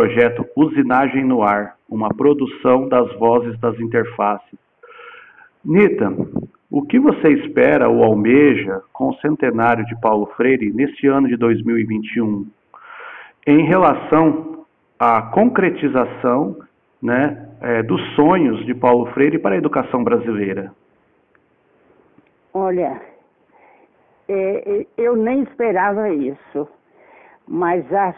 projeto Usinagem no Ar, uma produção das vozes das interfaces. Nita, o que você espera ou almeja com o centenário de Paulo Freire neste ano de 2021, em relação à concretização né, é, dos sonhos de Paulo Freire para a educação brasileira? Olha, é, é eu nem esperava isso, mas as,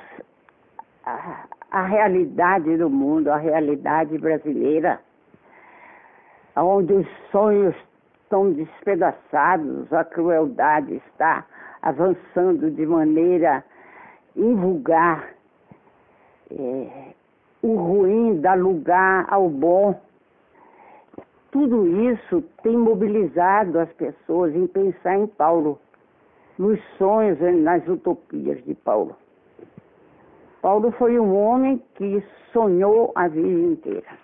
a, a realidade do mundo, a realidade brasileira, onde os sonhos estão despedaçados, a crueldade está avançando de maneira invulgar. É, o ruim dá lugar ao bom. Tudo isso tem mobilizado as pessoas em pensar em Paulo, nos sonhos nas utopias de Paulo. Paulo foi um homem que sonhou a vida inteira.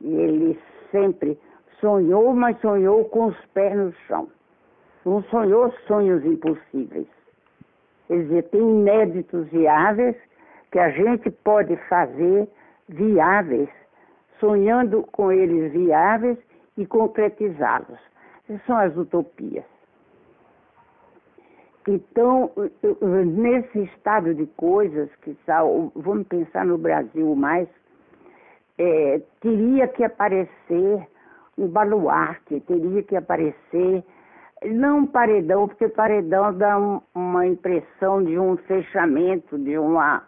E ele sempre Sonhou, mas sonhou com os pés no chão. Não sonhou sonhos impossíveis. Quer dizer, tem inéditos viáveis que a gente pode fazer viáveis, sonhando com eles viáveis e concretizá-los. Essas são as utopias. Então, nesse estado de coisas que vamos pensar no Brasil mais, é, teria que aparecer um baluarte, teria que aparecer, não um paredão, porque paredão dá um, uma impressão de um fechamento, de, uma,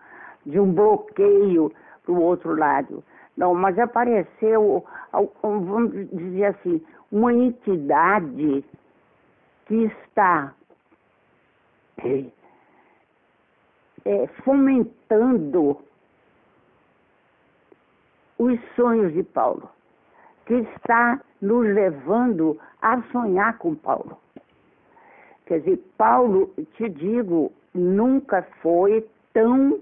de um bloqueio para o outro lado. Não, mas apareceu, vamos dizer assim, uma entidade que está é, fomentando os sonhos de Paulo que está nos levando a sonhar com Paulo. Quer dizer, Paulo, te digo, nunca foi tão,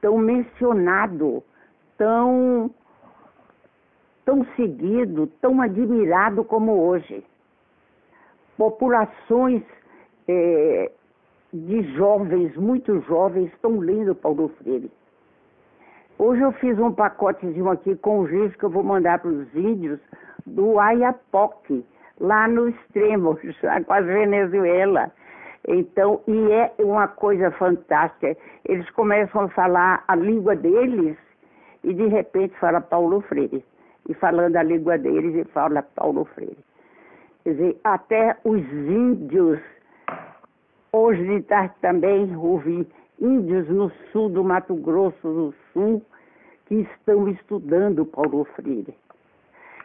tão mencionado, tão, tão seguido, tão admirado como hoje. Populações é, de jovens, muito jovens, estão lendo Paulo Freire. Hoje eu fiz um pacotezinho aqui com o giz que eu vou mandar para os índios do Ayapoque, lá no extremo, quase Venezuela. Então, e é uma coisa fantástica. Eles começam a falar a língua deles e de repente fala Paulo Freire. E falando a língua deles, e fala Paulo Freire. Quer dizer, até os índios, hoje de tarde também ouvi índios no sul do Mato Grosso do Sul que estão estudando Paulo Freire.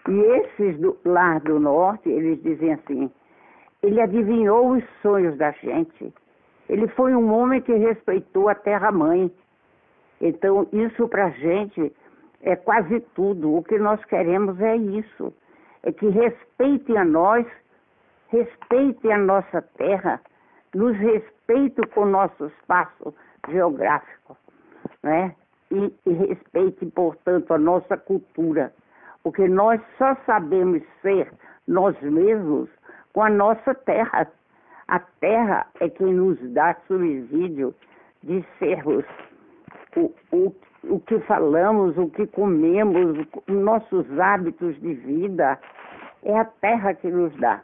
E esses do, lá do norte, eles dizem assim, ele adivinhou os sonhos da gente. Ele foi um homem que respeitou a terra-mãe. Então, isso para a gente é quase tudo. O que nós queremos é isso. É que respeitem a nós, respeitem a nossa terra, nos respeitem com o nosso espaço geográfico, né? E, e respeite, portanto, a nossa cultura, porque nós só sabemos ser nós mesmos com a nossa terra. A terra é quem nos dá subsídio de sermos o, o, o que falamos, o que comemos, nossos hábitos de vida. É a terra que nos dá.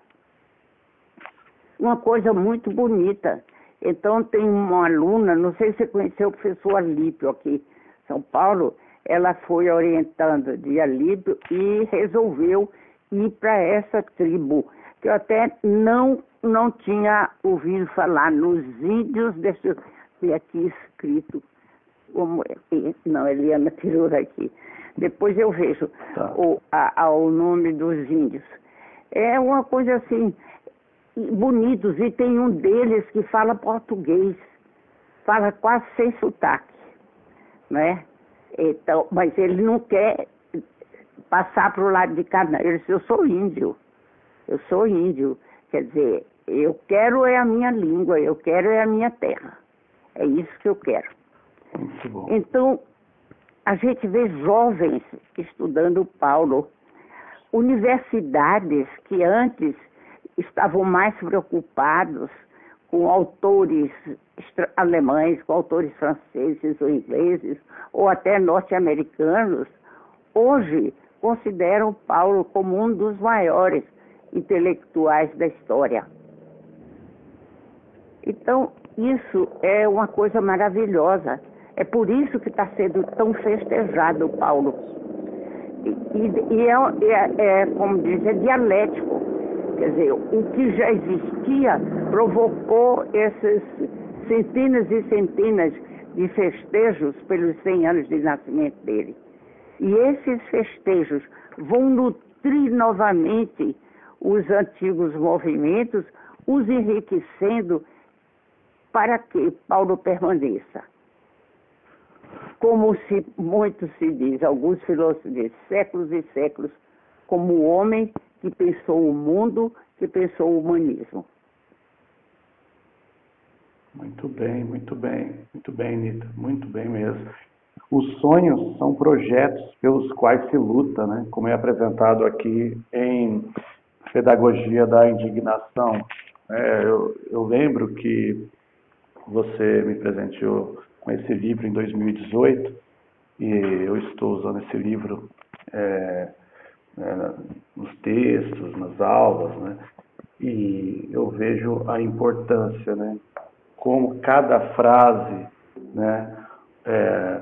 Uma coisa muito bonita então tem uma aluna, não sei se você conheceu o professor Alípio aqui em São Paulo, ela foi orientando de Alípio e resolveu ir para essa tribo, que eu até não, não tinha ouvido falar, nos índios, deixa eu ver aqui escrito, como é, não, Eliana tirou daqui. Depois eu vejo tá. o, a, a, o nome dos índios. É uma coisa assim, bonitos, e tem um deles que fala português, fala quase sem sotaque, né? Então, mas ele não quer passar para o lado de cá, não. Ele disse, eu sou índio, eu sou índio, quer dizer, eu quero é a minha língua, eu quero é a minha terra, é isso que eu quero. Então, a gente vê jovens estudando Paulo, universidades que antes estavam mais preocupados com autores alemães, com autores franceses ou ingleses, ou até norte-americanos, hoje consideram Paulo como um dos maiores intelectuais da história. Então, isso é uma coisa maravilhosa. É por isso que está sendo tão festejado Paulo. E, e, é, é, é, como diz, é dialético. Quer dizer, o que já existia provocou essas centenas e centenas de festejos pelos 100 anos de nascimento dele. E esses festejos vão nutrir novamente os antigos movimentos, os enriquecendo para que Paulo permaneça. Como se muito se diz, alguns filósofos dizem, séculos e séculos, como homem que pensou o mundo, que pensou o humanismo. Muito bem, muito bem, muito bem, Nita, muito bem mesmo. Os sonhos são projetos pelos quais se luta, né? como é apresentado aqui em Pedagogia da Indignação. É, eu, eu lembro que você me presenteou com esse livro em 2018 e eu estou usando esse livro é, é, nos textos, nas aulas, né? E eu vejo a importância, né? Como cada frase, né? É,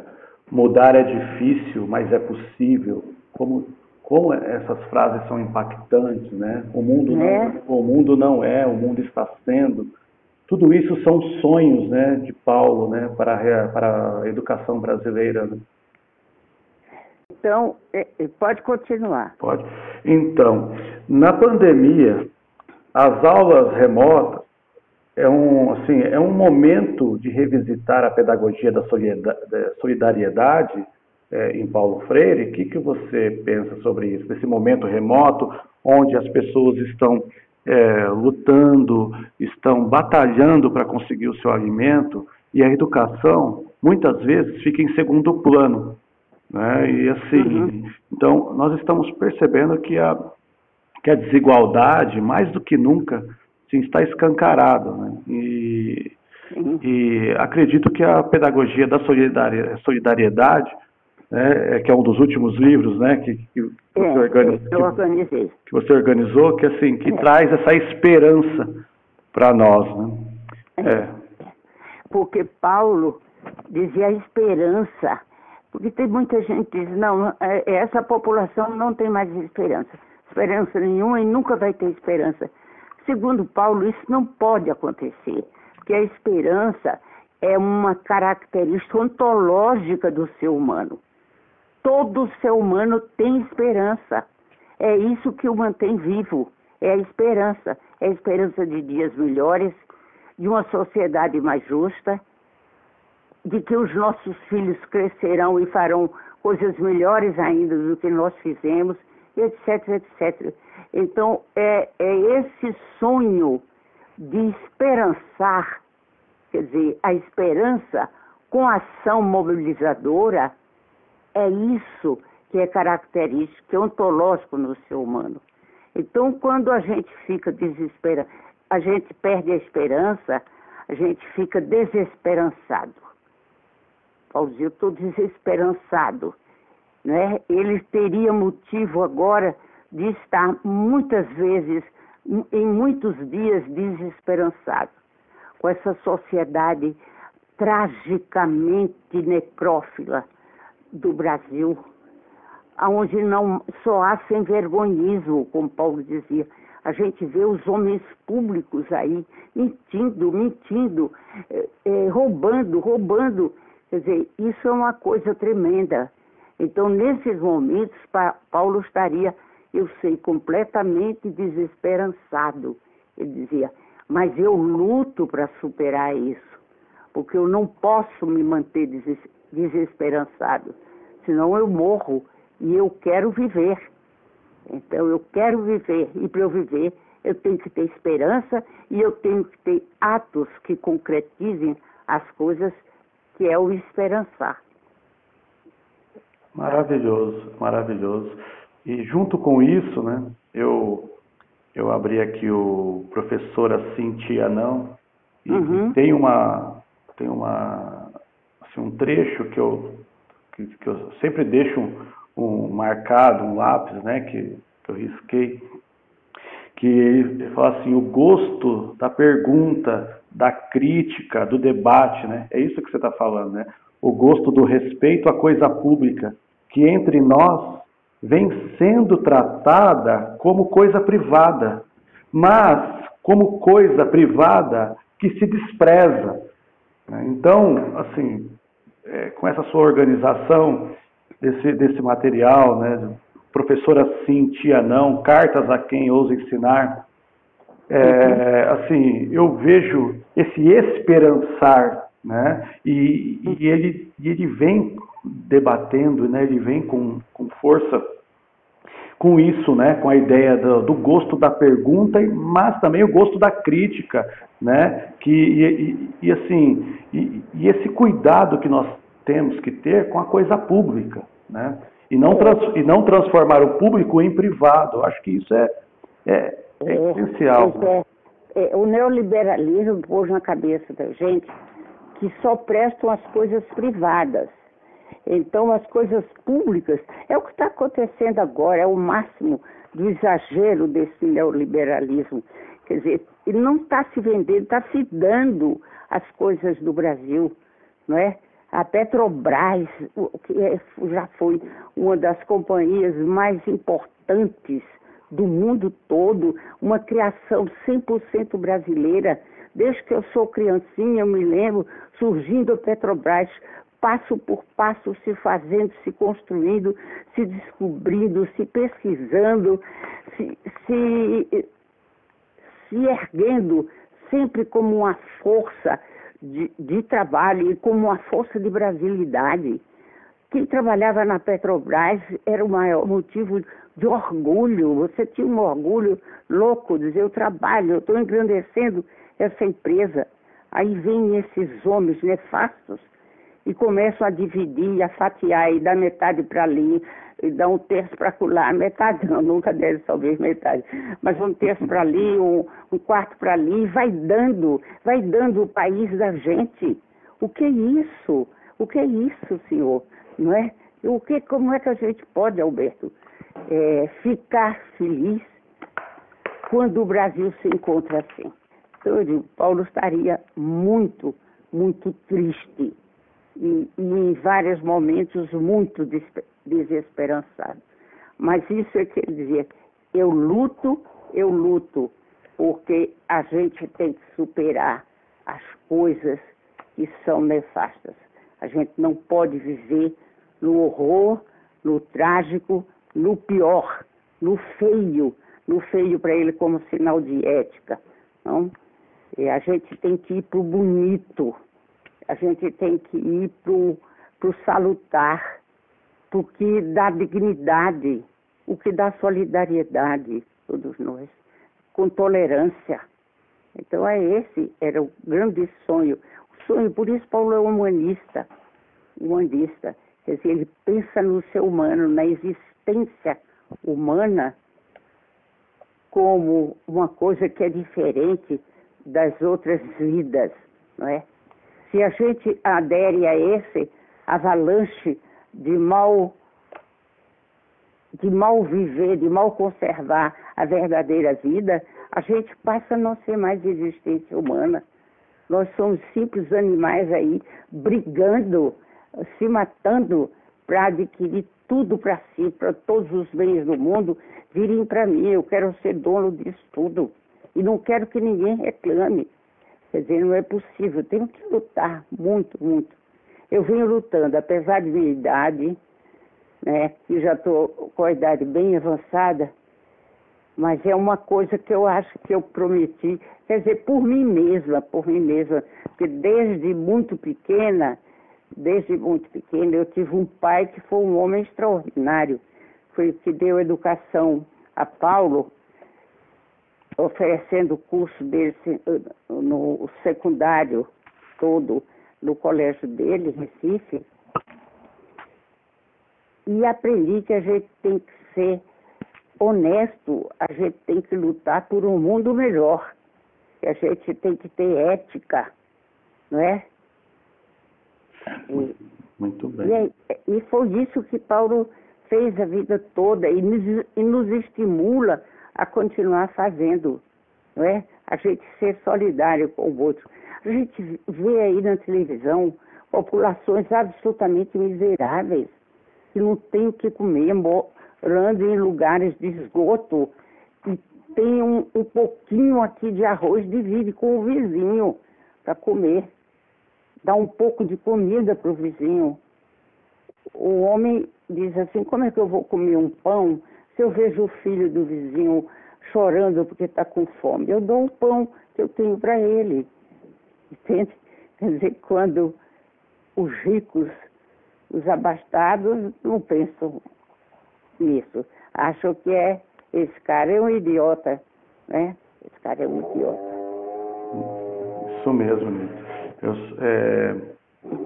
mudar é difícil, mas é possível. Como como essas frases são impactantes, né? O mundo não, é. o mundo não é, o mundo está sendo. Tudo isso são sonhos, né, de Paulo, né, para a, para a educação brasileira. Né? Então, é, é, pode continuar. Pode. Então, na pandemia, as aulas remotas é um, assim, é um momento de revisitar a pedagogia da solidariedade é, em Paulo Freire. O que, que você pensa sobre isso? Desse momento remoto, onde as pessoas estão é, lutando, estão batalhando para conseguir o seu alimento, e a educação, muitas vezes, fica em segundo plano. Né? E assim, uhum. então nós estamos percebendo que a, que a desigualdade, mais do que nunca, sim, está escancarada. Né? E, uhum. e acredito que a pedagogia da solidariedade né, é, que é um dos últimos livros, né, que, que você, é, organiz, que, que, você organizou, que assim, que é. traz essa esperança para nós, né? É. é. Porque Paulo dizia a esperança, porque tem muita gente que diz, não, é, essa população não tem mais esperança, esperança nenhuma e nunca vai ter esperança. Segundo Paulo, isso não pode acontecer, porque a esperança é uma característica ontológica do ser humano. Todo ser humano tem esperança. É isso que o mantém vivo. É a esperança. É a esperança de dias melhores, de uma sociedade mais justa, de que os nossos filhos crescerão e farão coisas melhores ainda do que nós fizemos, etc, etc. Então, é, é esse sonho de esperançar, quer dizer, a esperança com ação mobilizadora é isso que é característico, que é ontológico no ser humano. Então, quando a gente fica desesperado, a gente perde a esperança, a gente fica desesperançado. Paulo dizia, eu estou desesperançado. Né? Ele teria motivo agora de estar muitas vezes, em muitos dias, desesperançado. Com essa sociedade tragicamente necrófila, do Brasil, onde não só há sem vergonhismo, como Paulo dizia. A gente vê os homens públicos aí mentindo, mentindo, é, é, roubando, roubando. Quer dizer, isso é uma coisa tremenda. Então, nesses momentos, Paulo estaria, eu sei, completamente desesperançado. Ele dizia, mas eu luto para superar isso, porque eu não posso me manter desesperançado, senão eu morro e eu quero viver. Então eu quero viver e para eu viver eu tenho que ter esperança e eu tenho que ter atos que concretizem as coisas que é o esperançar. Maravilhoso, maravilhoso. E junto com isso, né, eu, eu abri aqui o professora Cintia Não, E, uhum. tem uma tem uma assim, um trecho que eu que, que eu sempre deixo um, um, marcado, um lápis, né, que, que eu risquei, que ele fala assim, o gosto da pergunta, da crítica, do debate, né? É isso que você está falando, né? O gosto do respeito à coisa pública, que entre nós vem sendo tratada como coisa privada, mas como coisa privada que se despreza. Né? Então, assim, é, com essa sua organização desse, desse material, né, professora sim, tia não, cartas a quem ousa ensinar, é, assim, eu vejo esse esperançar, né, e, e, ele, e ele vem debatendo, né, ele vem com, com força com isso, né, com a ideia do, do, gosto da pergunta, mas também o gosto da crítica, né, que, e, e, e assim, e, e, esse cuidado que nós temos que ter com a coisa pública, né, e não, trans, e não transformar o público em privado, eu acho que isso é, é, é, é essencial. É, é, o neoliberalismo pôs na cabeça da gente que só prestam as coisas privadas, então, as coisas públicas é o que está acontecendo agora, é o máximo do exagero desse neoliberalismo. Quer dizer, ele não está se vendendo, está se dando as coisas do Brasil, não é? A Petrobras, que é, já foi uma das companhias mais importantes do mundo todo, uma criação 100% brasileira. Desde que eu sou criancinha, eu me lembro surgindo a Petrobras passo por passo se fazendo, se construindo, se descobrindo, se pesquisando, se, se, se erguendo sempre como uma força de, de, trabalho e como uma força de brasilidade. Quem trabalhava na Petrobras era o maior motivo de orgulho. Você tinha um orgulho louco, dizer, eu trabalho, eu estou engrandecendo essa empresa. Aí vêm esses homens nefastos e começam a dividir, a fatiar e dar metade para ali, e dar um terço para lá, metade não, nunca deve talvez metade, mas um terço para ali, um, um quarto para ali, e vai dando, vai dando o país da gente. O que é isso? O que é isso, senhor? Não é? O que, como é que a gente pode, Alberto, é, ficar feliz quando o Brasil se encontra assim? Então, eu digo, Paulo estaria muito, muito triste e, e em vários momentos muito desesperançado. Mas isso é que ele dizia, eu luto, eu luto, porque a gente tem que superar as coisas que são nefastas. A gente não pode viver no horror, no trágico, no pior, no feio, no feio para ele como sinal de ética. Não? E a gente tem que ir para o bonito, a gente tem que ir para o salutar, para que dá dignidade, o que dá solidariedade, todos nós, com tolerância. Então é esse, era o grande sonho. O sonho, por isso Paulo é humanista, humanista. Quer dizer, ele pensa no ser humano, na existência humana, como uma coisa que é diferente das outras vidas, não é? se a gente adere a esse avalanche de mal de mal viver, de mal conservar a verdadeira vida, a gente passa a não ser mais existência humana. Nós somos simples animais aí brigando, se matando para adquirir tudo para si, para todos os bens do mundo virem para mim. Eu quero ser dono disso tudo e não quero que ninguém reclame. Quer dizer, não é possível, tenho que lutar muito, muito. Eu venho lutando, apesar de minha idade, né, que já estou com a idade bem avançada, mas é uma coisa que eu acho que eu prometi, quer dizer, por mim mesma, por mim mesma, porque desde muito pequena, desde muito pequena, eu tive um pai que foi um homem extraordinário, foi o que deu educação a Paulo, oferecendo o curso dele no secundário todo no colégio dele, Recife, e aprendi que a gente tem que ser honesto, a gente tem que lutar por um mundo melhor. que a gente tem que ter ética, não é? Muito bem. E, e foi isso que Paulo fez a vida toda e nos, e nos estimula a continuar fazendo, não é? A gente ser solidário com o outro. A gente vê aí na televisão populações absolutamente miseráveis, que não têm o que comer, morando em lugares de esgoto, e tem um, um pouquinho aqui de arroz, divide com o vizinho para comer. Dá um pouco de comida para o vizinho. O homem diz assim, como é que eu vou comer um pão se eu vejo o filho do vizinho chorando porque está com fome? Eu dou o pão que eu tenho para ele. Entende? Quer dizer, quando os ricos, os abastados, não pensam nisso. Acham que é, esse cara é um idiota, né? Esse cara é um idiota. Isso mesmo, Nito. Eu, é,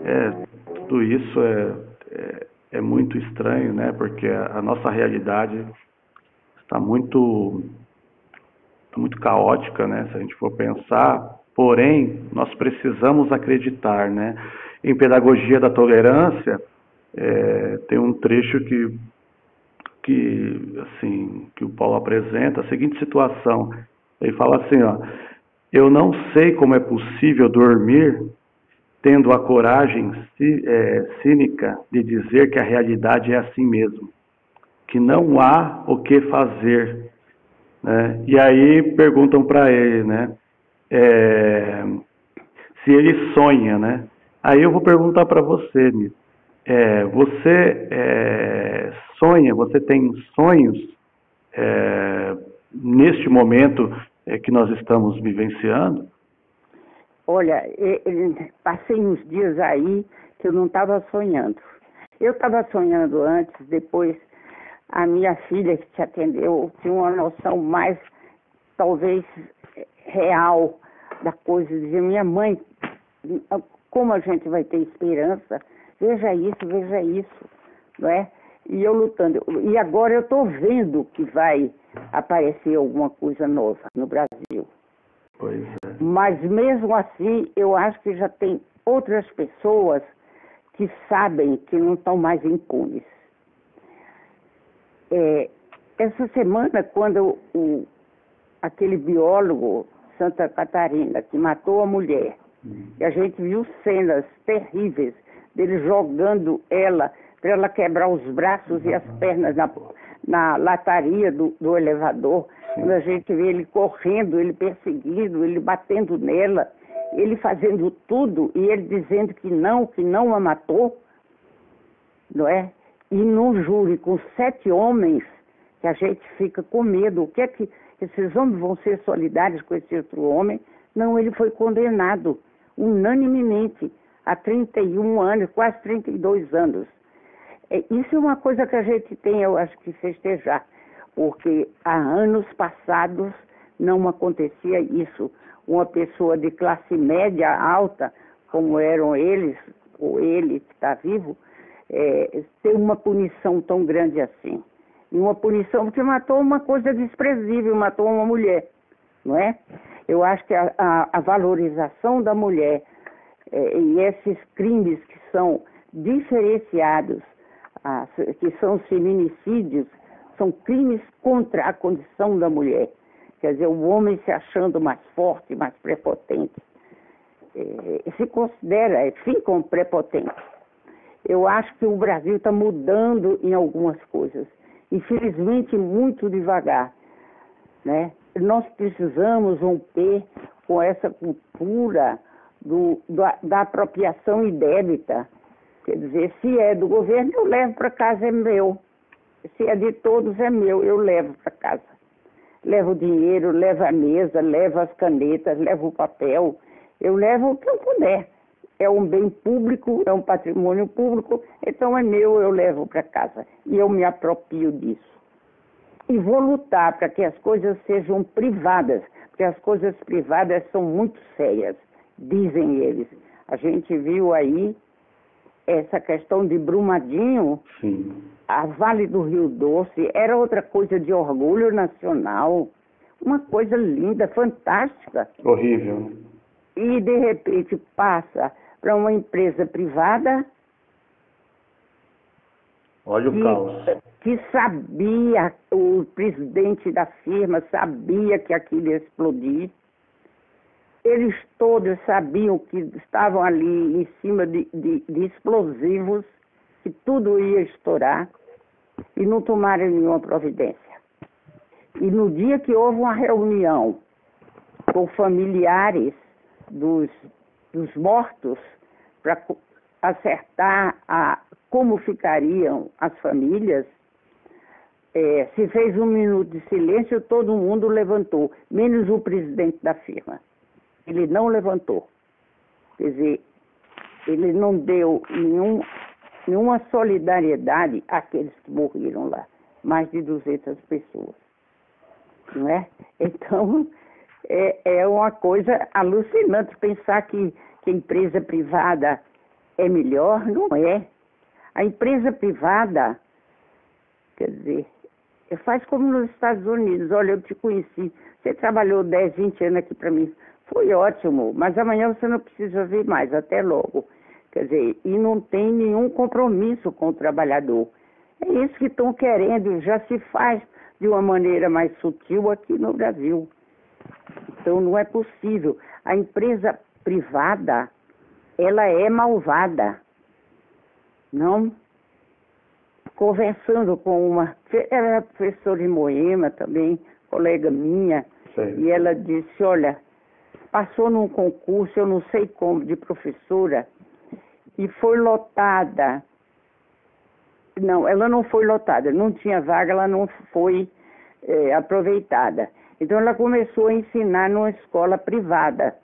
é, tudo isso é, é, é, muito estranho, né? Porque a, a nossa realidade está muito, muito caótica, né? Se a gente for pensar, porém, nós precisamos acreditar, né? Em Pedagogia da Tolerância, é, tem um trecho que, que, assim, que o Paulo apresenta, a seguinte situação. Ele fala assim, ó, eu não sei como é possível dormir tendo a coragem é, cínica de dizer que a realidade é assim mesmo, que não há o que fazer. Né? E aí perguntam para ele, né? É, se ele sonha, né? Aí eu vou perguntar para você, Nito. É, você é, sonha, você tem sonhos é, neste momento é, que nós estamos vivenciando? Olha, passei uns dias aí que eu não estava sonhando. Eu estava sonhando antes, depois a minha filha que te atendeu tinha uma noção mais, talvez, real da coisa. Dizia, minha mãe, como a gente vai ter esperança? Veja isso, veja isso, não é? E eu lutando. E agora eu estou vendo que vai aparecer alguma coisa nova no Brasil. Pois é. Mas mesmo assim, eu acho que já tem outras pessoas que sabem que não estão mais impunes. É, essa semana, quando o, aquele biólogo Santa Catarina que matou a mulher, hum. e a gente viu cenas terríveis dele jogando ela para ela quebrar os braços e as pernas na, na lataria do, do elevador. Quando a gente vê ele correndo, ele perseguindo, ele batendo nela, ele fazendo tudo e ele dizendo que não, que não a matou, não é? E num júri com sete homens, que a gente fica com medo, o que é que esses homens vão ser solidários com esse outro homem? Não, ele foi condenado unanimemente a 31 anos, quase 32 anos. É, isso é uma coisa que a gente tem, eu acho que festejar porque há anos passados não acontecia isso. Uma pessoa de classe média alta, como eram eles, ou ele que está vivo, é, ter uma punição tão grande assim. E uma punição porque matou uma coisa desprezível, matou uma mulher, não é? Eu acho que a, a, a valorização da mulher é, e esses crimes que são diferenciados, que são feminicídios, são crimes contra a condição da mulher. Quer dizer, o homem se achando mais forte, mais prepotente, é, se considera, é, ficam prepotentes. Eu acho que o Brasil está mudando em algumas coisas, infelizmente muito devagar. Né? Nós precisamos romper com essa cultura do, da, da apropriação indébita. Quer dizer, se é do governo, eu levo para casa, é meu se é de todos, é meu, eu levo para casa. Levo o dinheiro, levo a mesa, levo as canetas, levo o papel, eu levo o que eu puder. É um bem público, é um patrimônio público, então é meu, eu levo para casa. E eu me apropio disso. E vou lutar para que as coisas sejam privadas, porque as coisas privadas são muito sérias, dizem eles. A gente viu aí essa questão de Brumadinho, Sim. a Vale do Rio Doce, era outra coisa de orgulho nacional. uma coisa linda, fantástica. Horrível. E de repente passa para uma empresa privada. Olha o que, caos. Que sabia, o presidente da firma sabia que aquilo ia explodir. Eles todos sabiam que estavam ali em cima de, de, de explosivos, que tudo ia estourar, e não tomaram nenhuma providência. E no dia que houve uma reunião com familiares dos, dos mortos para acertar a, como ficariam as famílias, é, se fez um minuto de silêncio, todo mundo levantou, menos o presidente da firma. Ele não levantou. Quer dizer, ele não deu nenhum, nenhuma solidariedade àqueles que morreram lá. Mais de 200 pessoas. Não é? Então, é, é uma coisa alucinante pensar que, que a empresa privada é melhor. Não é. A empresa privada, quer dizer, faz como nos Estados Unidos. Olha, eu te conheci. Você trabalhou 10, 20 anos aqui para mim. Foi ótimo, mas amanhã você não precisa vir mais, até logo. Quer dizer, e não tem nenhum compromisso com o trabalhador. É isso que estão querendo, já se faz de uma maneira mais sutil aqui no Brasil. Então não é possível. A empresa privada, ela é malvada. Não? Conversando com uma. Ela era professora de Moema também, colega minha, Sim. e ela disse: Olha, passou num concurso, eu não sei como, de professora, e foi lotada. Não, ela não foi lotada, não tinha vaga, ela não foi é, aproveitada. Então ela começou a ensinar numa escola privada.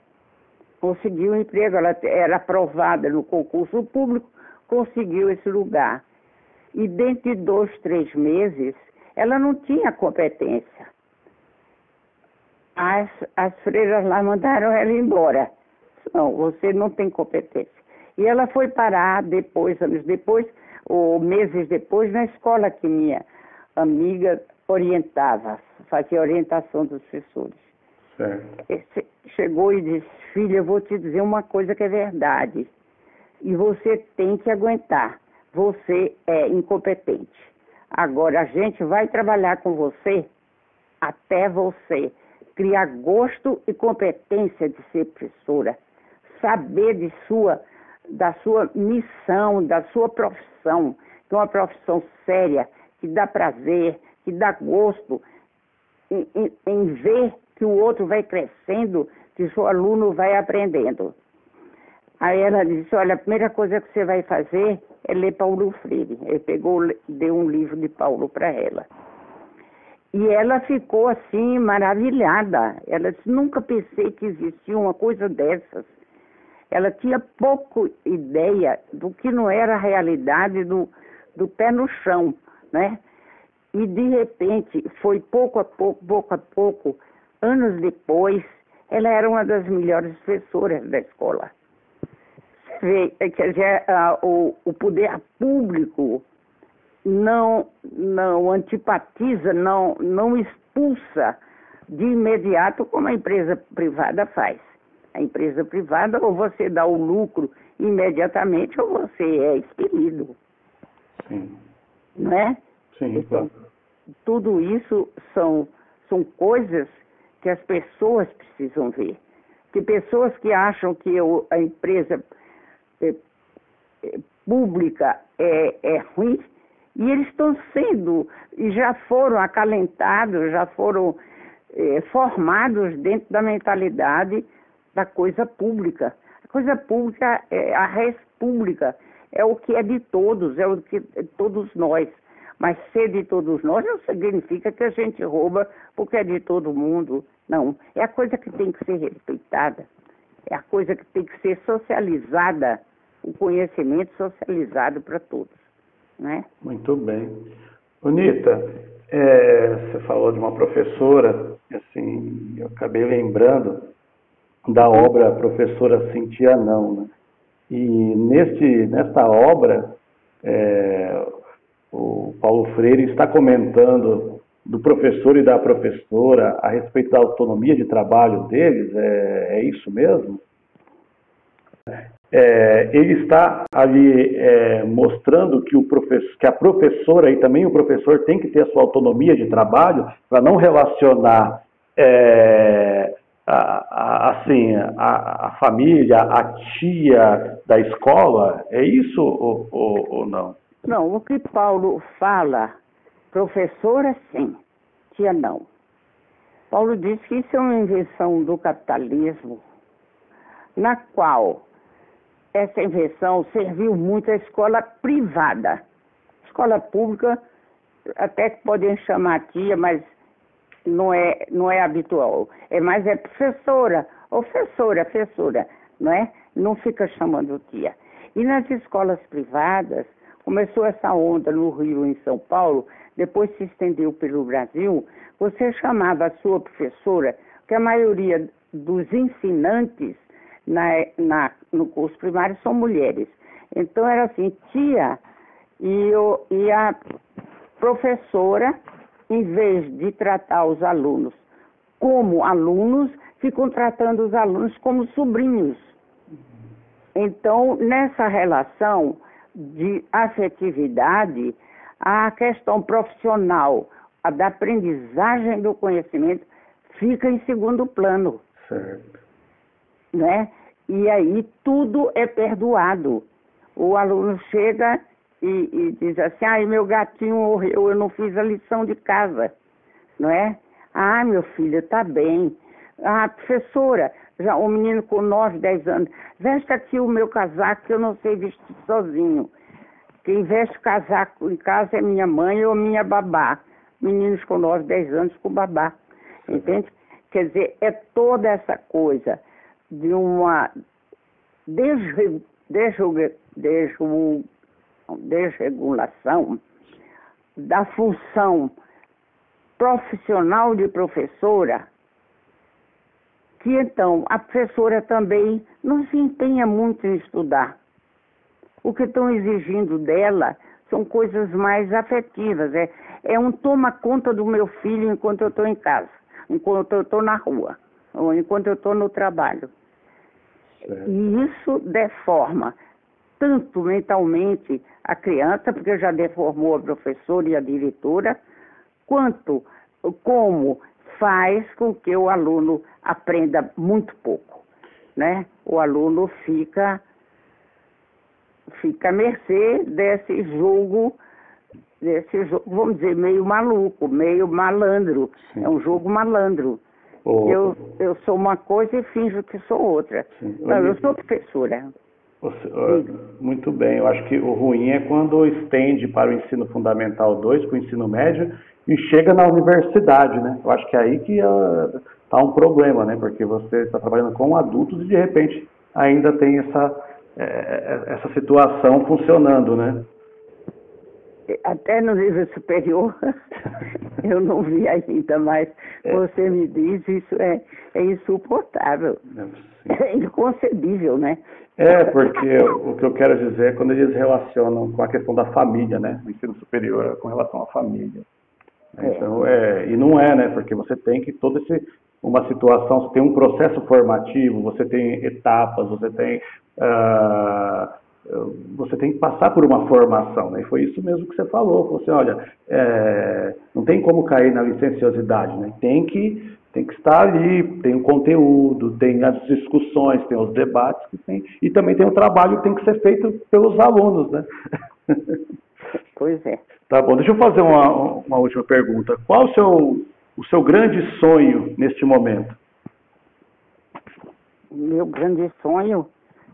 Conseguiu um emprego, ela era aprovada no concurso público, conseguiu esse lugar. E dentro de dois, três meses, ela não tinha competência as, as freiras lá mandaram ela embora. Não, você não tem competência. E ela foi parar depois, anos depois, ou meses depois, na escola que minha amiga orientava, fazia orientação dos professores. Certo. Chegou e disse, filha, eu vou te dizer uma coisa que é verdade. E você tem que aguentar. Você é incompetente. Agora a gente vai trabalhar com você até você criar gosto e competência de ser professora, saber de sua, da sua missão, da sua profissão, que é uma profissão séria, que dá prazer, que dá gosto em, em, em ver que o outro vai crescendo, que seu aluno vai aprendendo. Aí ela disse, olha, a primeira coisa que você vai fazer é ler Paulo Freire. Ele pegou, deu um livro de Paulo para ela. E ela ficou assim, maravilhada. Ela disse: nunca pensei que existia uma coisa dessas. Ela tinha pouco ideia do que não era a realidade do, do pé no chão, né? E de repente, foi pouco a pouco, pouco a pouco, anos depois, ela era uma das melhores professoras da escola. É quer dizer, o, o poder público não, não antipatiza, não, não expulsa de imediato como a empresa privada faz. A empresa privada, ou você dá o lucro imediatamente, ou você é expelido. Sim. Não é? Sim, então, Tudo isso são, são coisas que as pessoas precisam ver. Que pessoas que acham que a empresa é, é, pública é, é ruim, e eles estão sendo, e já foram acalentados, já foram eh, formados dentro da mentalidade da coisa pública. A coisa pública é a res pública, é o que é de todos, é o que é de todos nós. Mas ser de todos nós não significa que a gente rouba porque é de todo mundo. Não. É a coisa que tem que ser respeitada. É a coisa que tem que ser socializada, o conhecimento socializado para todos. Né? Muito bem. Bonita, é, você falou de uma professora, assim, eu acabei lembrando da obra Professora Cintia Não, né? E neste, nesta obra, é, o Paulo Freire está comentando do professor e da professora a respeito da autonomia de trabalho deles? É, é isso mesmo? É, ele está ali é, mostrando que, o professor, que a professora e também o professor tem que ter a sua autonomia de trabalho para não relacionar é, a, a, assim, a, a, família, a tia da escola? É isso ou, ou, ou não? Não, o que Paulo fala, professora sim, tia não. Paulo diz que isso é uma invenção do capitalismo, na qual essa invenção serviu muito à escola privada. Escola pública, até que podem chamar tia, mas não é, não é habitual. É mais é professora, professora, professora, não é? Não fica chamando tia. E nas escolas privadas, começou essa onda no Rio em São Paulo, depois se estendeu pelo Brasil, você chamava a sua professora, que a maioria dos ensinantes na, na, no curso primário são mulheres. Então era assim, tia e, eu, e a professora, em vez de tratar os alunos como alunos, ficam tratando os alunos como sobrinhos. Então, nessa relação de afetividade, a questão profissional, a da aprendizagem do conhecimento, fica em segundo plano. Certo né? E aí tudo é perdoado. O aluno chega e, e diz assim, ai, meu gatinho morreu, eu não fiz a lição de casa, não é? Ah, meu filho, tá bem. Ah, professora, já um menino com 9, 10 anos, veste aqui o meu casaco que eu não sei vestir sozinho. Quem veste casaco em casa é minha mãe ou minha babá. Meninos com 9, 10 anos com babá. Entende? Quer dizer, é toda essa coisa de uma desregulação da função profissional de professora, que então a professora também não se empenha muito em estudar. O que estão exigindo dela são coisas mais afetivas. É, é um toma conta do meu filho enquanto eu estou em casa, enquanto eu estou na rua, ou enquanto eu estou no trabalho. E isso deforma tanto mentalmente a criança, porque já deformou a professora e a diretora, quanto como faz com que o aluno aprenda muito pouco, né? O aluno fica fica à mercê desse jogo, desse jogo, vamos dizer, meio maluco, meio malandro. Sim. É um jogo malandro. Oh. Eu, eu sou uma coisa e finjo que sou outra. Sim. Não, eu sou professora. Muito bem, eu acho que o ruim é quando estende para o ensino fundamental 2, para o ensino médio, e chega na universidade, né? Eu acho que é aí que está uh, um problema, né? Porque você está trabalhando com adultos e de repente ainda tem essa, é, é essa situação funcionando, né? Até no nível superior eu não vi ainda, mas é. você me diz, isso é, é insuportável. É inconcebível, né? É, porque o que eu quero dizer é quando eles relacionam com a questão da família, né? O ensino superior com relação à família. É. Então, é, e não é, né? Porque você tem que todo esse uma situação, você tem um processo formativo, você tem etapas, você tem uh, você tem que passar por uma formação, né? E foi isso mesmo que você falou. Você, olha, é, não tem como cair na licenciosidade, né? Tem que, tem que estar ali, tem o conteúdo, tem as discussões, tem os debates que tem, e também tem o trabalho que tem que ser feito pelos alunos, né? Pois é. Tá bom, deixa eu fazer uma, uma última pergunta. Qual o seu, o seu grande sonho neste momento? Meu grande sonho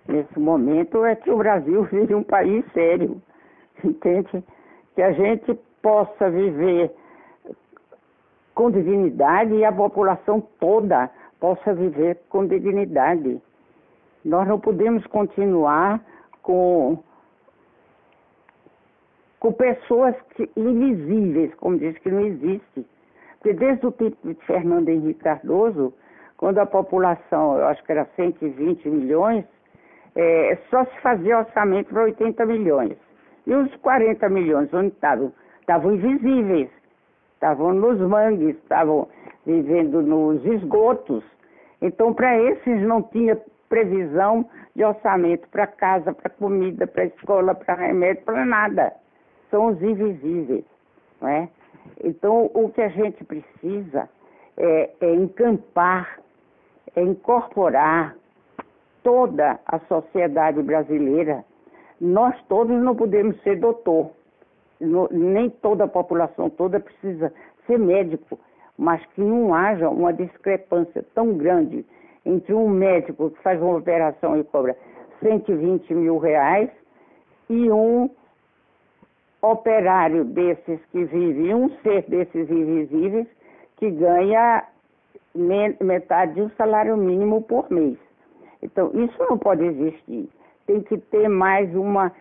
nesse momento é que o Brasil vire um país sério, entende? Que a gente possa viver com dignidade e a população toda possa viver com dignidade. Nós não podemos continuar com, com pessoas que, invisíveis, como diz que não existe. Porque desde o tempo de Fernando Henrique Cardoso, quando a população, eu acho que era 120 milhões, é, só se fazia orçamento para 80 milhões. E os 40 milhões, onde estavam? Estavam invisíveis. estavam nos mangues, estavam vivendo nos esgotos. Então, para esses não tinha previsão de orçamento para casa, para comida, para escola, para remédio, para nada. São os invisíveis, não é? Então, o que a gente precisa é, é encampar, é incorporar toda a sociedade brasileira. Nós todos não podemos ser doutor, nem toda a população toda precisa ser médico, mas que não haja uma discrepância tão grande entre um médico que faz uma operação e cobra 120 mil reais e um operário desses que vive, um ser desses invisíveis, que ganha metade de um salário mínimo por mês. Então, isso não pode existir. Tem que ter mais uma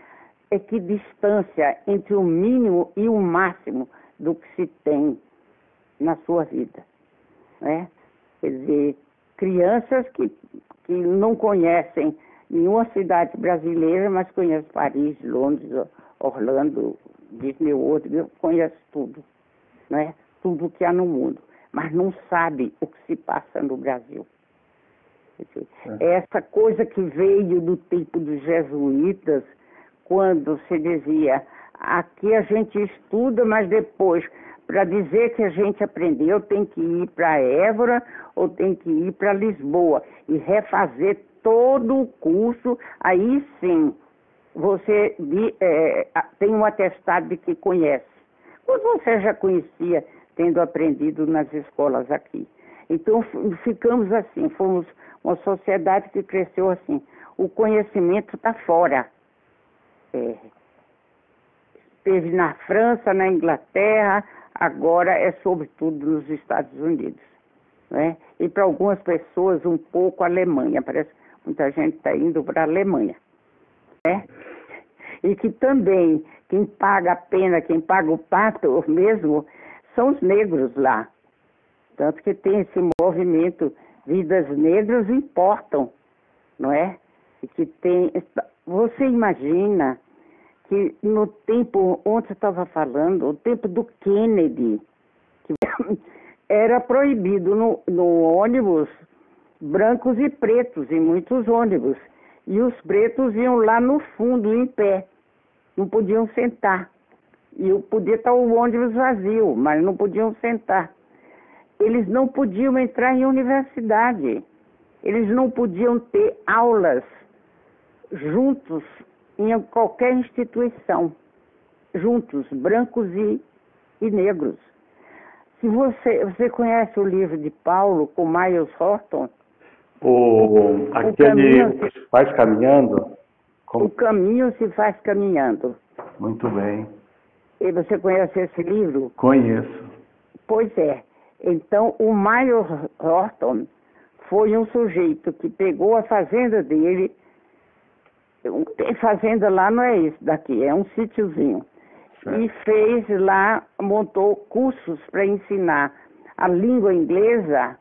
equidistância entre o mínimo e o máximo do que se tem na sua vida. Né? Quer dizer, crianças que, que não conhecem nenhuma cidade brasileira, mas conhecem Paris, Londres, Orlando, Disney World, conhece tudo, né? tudo que há no mundo, mas não sabe o que se passa no Brasil. É. Essa coisa que veio do tempo dos jesuítas, quando se dizia, aqui a gente estuda, mas depois, para dizer que a gente aprendeu, tem que ir para Évora ou tem que ir para Lisboa e refazer todo o curso, aí sim você é, tem um atestado de que conhece. Quando você já conhecia, tendo aprendido nas escolas aqui. Então ficamos assim, fomos uma sociedade que cresceu assim. O conhecimento está fora. É, esteve na França, na Inglaterra, agora é sobretudo nos Estados Unidos. Né? E para algumas pessoas um pouco a Alemanha. Parece que muita gente está indo para a Alemanha. Né? E que também quem paga a pena, quem paga o pato mesmo, são os negros lá. Tanto que tem esse movimento Vidas Negras Importam, não é? E que tem. Você imagina que no tempo, ontem eu estava falando, o tempo do Kennedy, que era proibido no, no ônibus brancos e pretos, em muitos ônibus. E os pretos iam lá no fundo, em pé, não podiam sentar. E podia estar o ônibus vazio, mas não podiam sentar. Eles não podiam entrar em universidade. Eles não podiam ter aulas juntos em qualquer instituição. Juntos, brancos e, e negros. Se você, você conhece o livro de Paulo com Miles Horton, o, aquele o se faz caminhando? Como... O caminho se faz caminhando. Muito bem. E você conhece esse livro? Conheço. Pois é. Então, o Miles Horton foi um sujeito que pegou a fazenda dele. Tem fazenda lá, não é isso daqui, é um sítiozinho. E fez lá, montou cursos para ensinar a língua inglesa,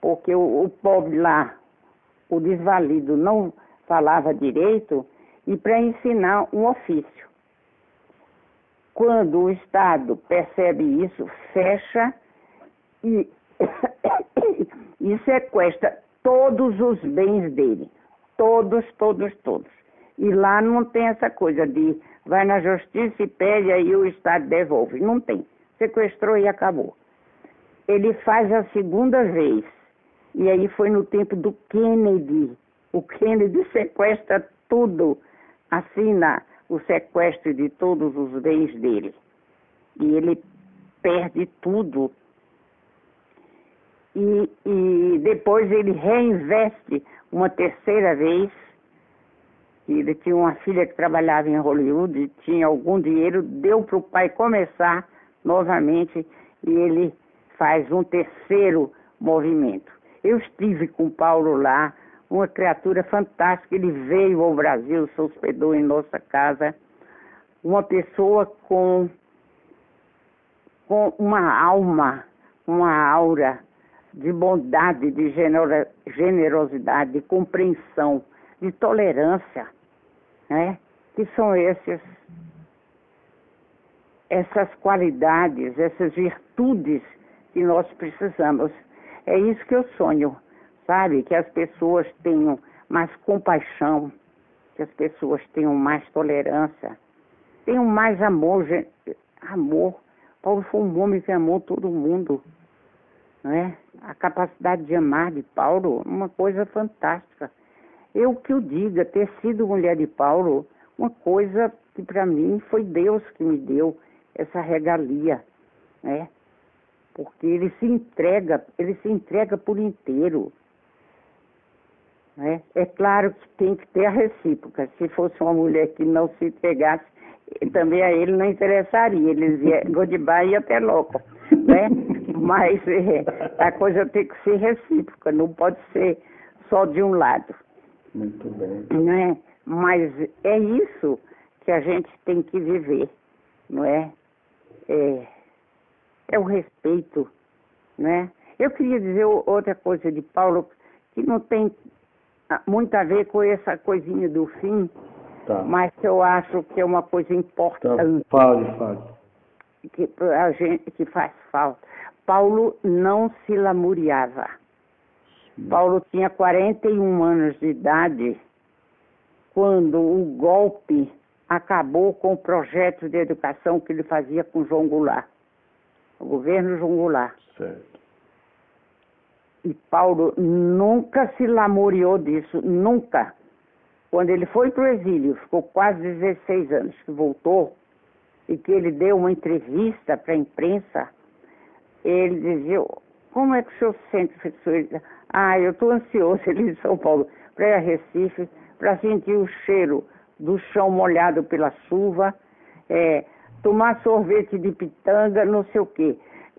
porque o, o pobre lá o desvalido não falava direito e para ensinar um ofício. Quando o Estado percebe isso, fecha e, e sequestra todos os bens dele. Todos, todos, todos. E lá não tem essa coisa de vai na justiça e pede, aí o Estado devolve. Não tem. Sequestrou e acabou. Ele faz a segunda vez e aí foi no tempo do Kennedy. O Kennedy sequestra tudo, assina o sequestro de todos os bens dele. E ele perde tudo. E, e depois ele reinveste uma terceira vez. Ele tinha uma filha que trabalhava em Hollywood, tinha algum dinheiro, deu para o pai começar novamente e ele faz um terceiro movimento. Eu estive com Paulo lá, uma criatura fantástica. Ele veio ao Brasil, se hospedou em nossa casa. Uma pessoa com, com uma alma, uma aura de bondade, de generosidade, de compreensão, de tolerância, né? Que são esses essas qualidades, essas virtudes que nós precisamos. É isso que eu sonho, sabe? Que as pessoas tenham mais compaixão, que as pessoas tenham mais tolerância, tenham mais amor. Amor. Paulo foi um homem que amou todo mundo. É? A capacidade de amar de Paulo, uma coisa fantástica. Eu que o diga, ter sido mulher de Paulo, uma coisa que para mim foi Deus que me deu essa regalia, né? Porque ele se entrega, ele se entrega por inteiro. Né? É claro que tem que ter a recíproca. Se fosse uma mulher que não se entregasse, também a ele não interessaria. Ele dizia goodbye e até louco. Né? Mas é, a coisa tem que ser recíproca, não pode ser só de um lado. Muito bem. Né? Mas é isso que a gente tem que viver, não é? É, é o respeito, né? Eu queria dizer outra coisa de Paulo que não tem muito a ver com essa coisinha do fim, tá. mas que eu acho que é uma coisa importante. Tá. Fale, fale. Que, a gente, que faz falta. Paulo não se lamuriava. Paulo tinha 41 anos de idade quando o golpe acabou com o projeto de educação que ele fazia com João Goulart, o governo João Goulart. Certo. E Paulo nunca se lamuriou disso, nunca. Quando ele foi para o exílio, ficou quase 16 anos que voltou, e que ele deu uma entrevista para a imprensa, ele dizia, como é que o senhor se sente, professor? Ah, eu estou ansioso, ele de São Paulo, para Recife, para sentir o cheiro do chão molhado pela chuva, é, tomar sorvete de pitanga, não sei o quê.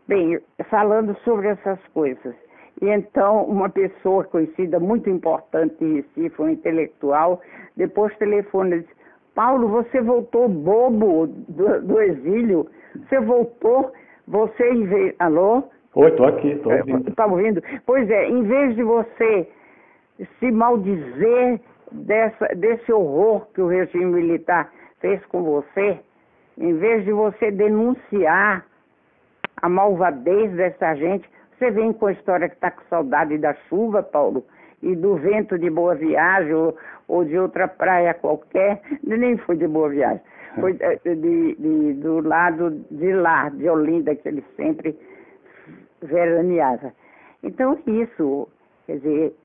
Bem, falando sobre essas coisas. E então, uma pessoa conhecida, muito importante em Recife, um intelectual, depois telefona e diz, Paulo, você voltou bobo do, do exílio, você voltou, você em vez... Alô? Oi, estou aqui, estou ouvindo. Está ouvindo? Pois é, em vez de você se maldizer dessa, desse horror que o regime militar fez com você, em vez de você denunciar a malvadez dessa gente, você vem com a história que está com saudade da chuva, Paulo, e do vento de boa viagem, ou, ou de outra praia qualquer, nem foi de boa viagem, foi de, de, de, do lado de lá, de Olinda, que ele sempre veraneava. Então, isso, quer dizer,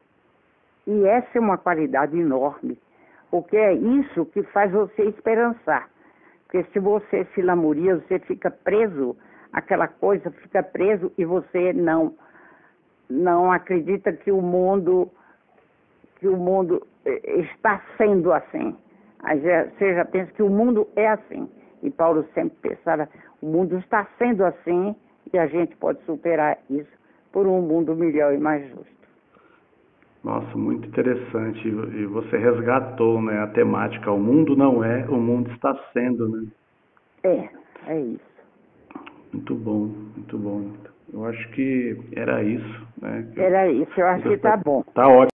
e essa é uma qualidade enorme, porque é isso que faz você esperançar. Porque se você se lamuria, você fica preso, aquela coisa fica preso e você não não acredita que o mundo que o mundo eh, está sendo assim. Você já pensa que o mundo é assim. E Paulo sempre pensava, o mundo está sendo assim e a gente pode superar isso por um mundo melhor e mais justo. Nossa, muito interessante. E você resgatou né, a temática. O mundo não é, o mundo está sendo, né? É, é isso. Muito bom, muito bom. Eu acho que era isso. Né? Era isso, eu acho que está bom. Tá ótimo.